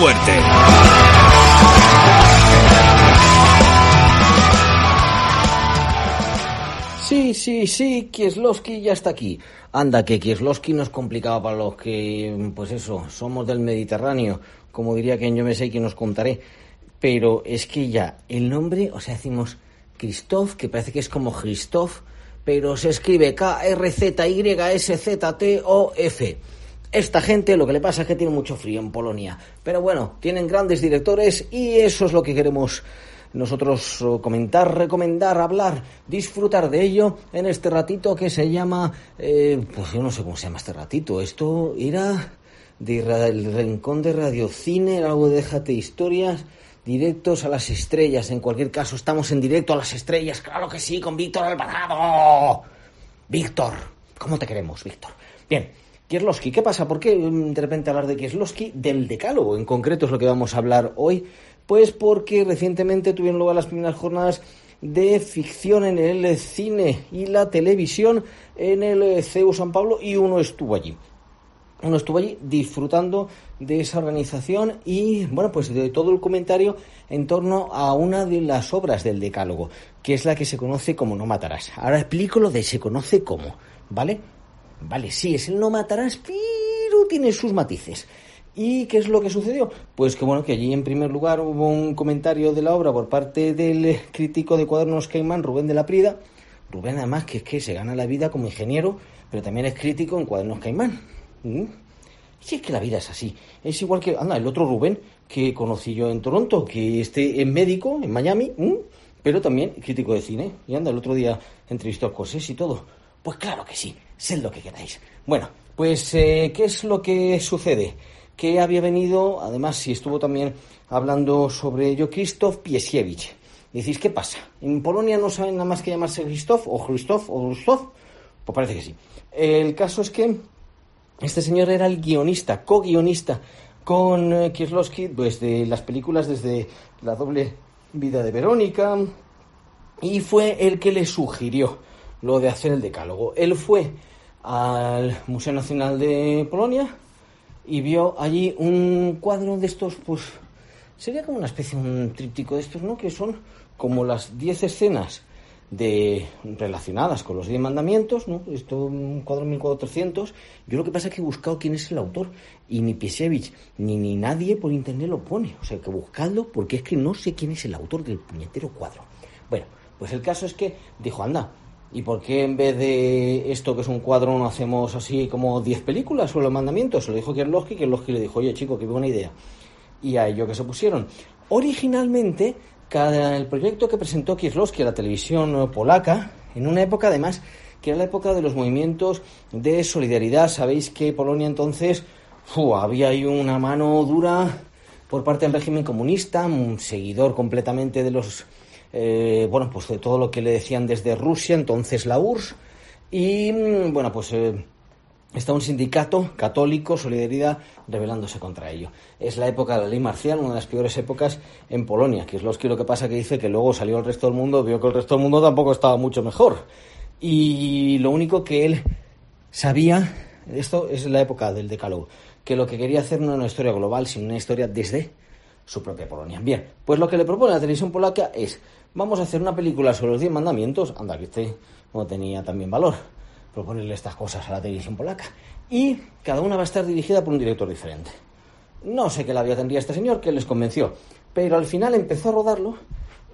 Fuerte! Sí, sí, sí, Kieslowski ya está aquí. Anda, que Kieslowski no es complicado para los que, pues eso, somos del Mediterráneo, como diría que yo me sé que nos contaré. Pero es que ya, el nombre, o sea, decimos Christoph, que parece que es como Christoph, pero se escribe K-R-Z-Y-S-Z-T-O-F. Esta gente lo que le pasa es que tiene mucho frío en Polonia. Pero bueno, tienen grandes directores y eso es lo que queremos nosotros oh, comentar, recomendar, hablar, disfrutar de ello en este ratito que se llama... eh, pues yo no sé cómo se llama este ratito. Esto era de ra- el rincón de radiocine, algo de déjate historias. Directos a las estrellas. En cualquier caso, estamos en directo a las estrellas. Claro que sí, con Víctor Alvarado. Víctor, ¿cómo te queremos, Víctor? Bien, ¿qué pasa? ¿Por qué mm, de repente hablar de Kieslowski? Del decálogo, en concreto es lo que vamos a hablar hoy. Pues porque recientemente tuvieron lugar las primeras jornadas de ficción en el cine y la televisión en el CEU San Pablo y uno estuvo allí uno estuvo allí disfrutando de esa organización y, bueno, pues de todo el comentario en torno a una de las obras del Decálogo, que es la que se conoce como No Matarás. Ahora explico lo de se conoce como, ¿vale? Vale, sí, es el No Matarás, pero tiene sus matices. ¿Y qué es lo que sucedió? Pues que bueno, que allí en primer lugar hubo un comentario de la obra por parte del crítico de cuadernos Caimán, Rubén de la Prida. Rubén además que es que se gana la vida como ingeniero, pero también es crítico en cuadernos Caimán. ¿Mm? Si es que la vida es así. Es igual que, anda, el otro Rubén que conocí yo en Toronto, que este es médico en Miami, ¿m? pero también crítico de cine. Y anda, el otro día entrevistó a Scorsese y todo. Pues claro que sí, sed lo que queráis. Bueno, pues, eh, ¿qué es lo que sucede? Que había venido, además, si estuvo también hablando sobre ello, Krzysztof Piesiewicz. Decís, ¿qué pasa? ¿En Polonia no saben nada más que llamarse Krzysztof o Krzysztof o Krzysztof? Pues parece que sí. El caso es que este señor era el guionista, co-guionista con eh, Kieslowski, pues de las películas desde La doble vida de Verónica, y fue el que le sugirió lo de hacer el decálogo. Él fue al Museo Nacional de Polonia y vio allí un cuadro de estos, pues sería como una especie, un tríptico de estos, ¿no? Que son como las 10 escenas de relacionadas con los 10 mandamientos, ¿no? Esto un cuadro 1400. Yo lo que pasa es que he buscado quién es el autor y ni Piesevich ni, ni nadie por internet lo pone. O sea, que buscadlo porque es que no sé quién es el autor del puñetero cuadro. Bueno, pues el caso es que dijo, anda, ¿y por qué en vez de esto que es un cuadro no hacemos así como 10 películas sobre los mandamientos? Se lo dijo Kierlowski, Kierlowski le dijo, oye chico, qué buena idea. Y a ello que se pusieron. Originalmente, cada, el proyecto que presentó Kieslowski a la televisión polaca, en una época además que era la época de los movimientos de solidaridad. Sabéis que Polonia entonces había ahí una mano dura por parte del régimen comunista, un seguidor completamente de los eh, bueno pues de todo lo que le decían desde Rusia, entonces la URSS, y mm, bueno pues eh, está un sindicato católico, Solidaridad, rebelándose contra ello. Es la época de la ley marcial, una de las peores épocas en Polonia, es lo que pasa que dice que luego salió el resto del mundo, vio que el resto del mundo tampoco estaba mucho mejor. Y lo único que él sabía, esto es la época del decálogo, que lo que quería hacer no era una historia global, sino una historia desde su propia Polonia. Bien, pues lo que le propone la televisión polaca es, vamos a hacer una película sobre los 10 mandamientos, anda, que este no tenía también valor, proponerle estas cosas a la televisión polaca. Y cada una va a estar dirigida por un director diferente. No sé qué labia tendría este señor que les convenció, pero al final empezó a rodarlo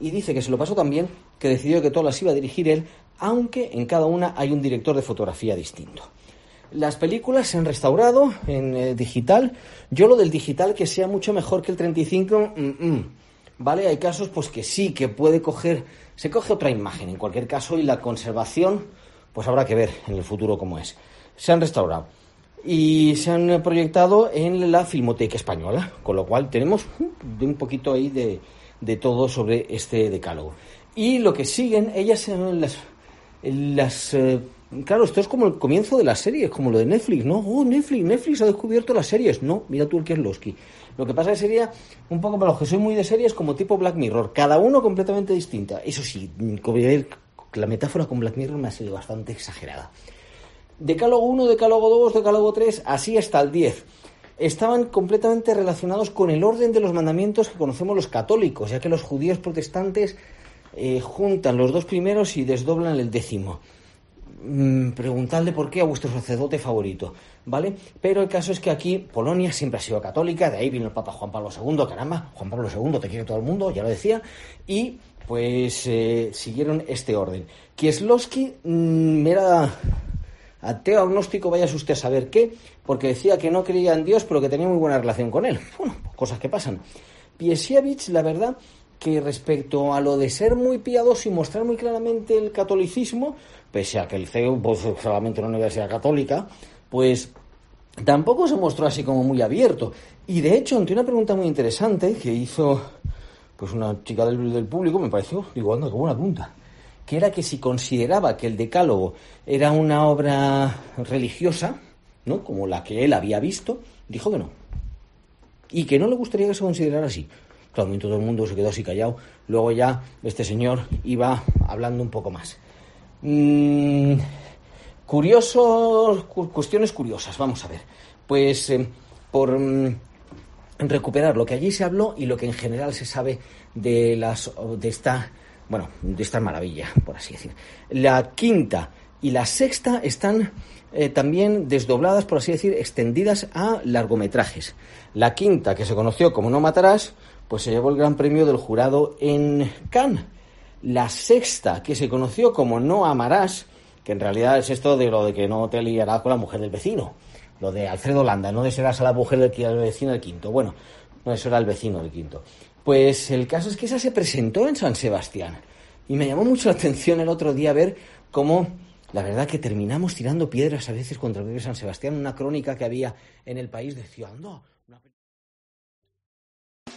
y dice que se lo pasó tan bien que decidió que todas las iba a dirigir él, aunque en cada una hay un director de fotografía distinto. Las películas se han restaurado en eh, digital. Yo lo del digital que sea mucho mejor que el 35, mm, mm. ¿vale? Hay casos pues que sí, que puede coger, se coge otra imagen en cualquier caso y la conservación, pues habrá que ver en el futuro cómo es. Se han restaurado y se han proyectado en la Filmoteca Española, con lo cual tenemos uh, un poquito ahí de, de todo sobre este decálogo. Y lo que siguen, ellas las, las eh, claro, esto es como el comienzo de las series, como lo de Netflix, ¿no? Oh, Netflix, Netflix ha descubierto las series. No, mira tú el Kieslowski. Lo que pasa es que sería un poco para los que soy muy de series como tipo Black Mirror, cada uno completamente distinta. Eso sí, la metáfora con Black Mirror me ha sido bastante exagerada. Decálogo 1, Decálogo 2, Decálogo 3, así hasta el 10. Estaban completamente relacionados con el orden de los mandamientos que conocemos los católicos, ya que los judíos protestantes eh, juntan los dos primeros y desdoblan el décimo. Mm, preguntadle por qué a vuestro sacerdote favorito, ¿vale? Pero el caso es que aquí Polonia siempre ha sido católica, de ahí vino el Papa Juan Pablo II, caramba, Juan Pablo II te quiere todo el mundo, ya lo decía, y pues eh, siguieron este orden. Kieslowski mm, era ateo agnóstico, vaya usted a saber qué, porque decía que no creía en Dios, pero que tenía muy buena relación con él. Bueno, cosas que pasan. Piesiewicz, la verdad, que respecto a lo de ser muy piadoso y mostrar muy claramente el catolicismo, pese a que el CEU pues, solamente una universidad católica, pues tampoco se mostró así como muy abierto. Y de hecho, ante una pregunta muy interesante que hizo pues una chica del, del público, me pareció, digo, anda, qué buena pregunta que era que si consideraba que el Decálogo era una obra religiosa, ¿no? Como la que él había visto, dijo que no. Y que no le gustaría que se considerara así. Claro, todo el mundo se quedó así callado. Luego ya este señor iba hablando un poco más. Mm, curiosos, cuestiones curiosas, vamos a ver. Pues eh, por mm, recuperar lo que allí se habló y lo que en general se sabe de, las, de esta bueno, de esta maravilla, por así decir. La quinta y la sexta están eh, también desdobladas, por así decir, extendidas a largometrajes. La quinta, que se conoció como No Matarás, pues se llevó el gran premio del jurado en Cannes. La sexta, que se conoció como No Amarás, que en realidad es esto de lo de que no te liarás con la mujer del vecino. Lo de Alfredo Landa, no desearás a la mujer del vecino del quinto. Bueno, no, eso era el vecino del quinto. Pues el caso es que esa se presentó en San Sebastián. Y me llamó mucho la atención el otro día ver cómo, la verdad, que terminamos tirando piedras a veces contra el de San Sebastián. Una crónica que había en el país decía, no.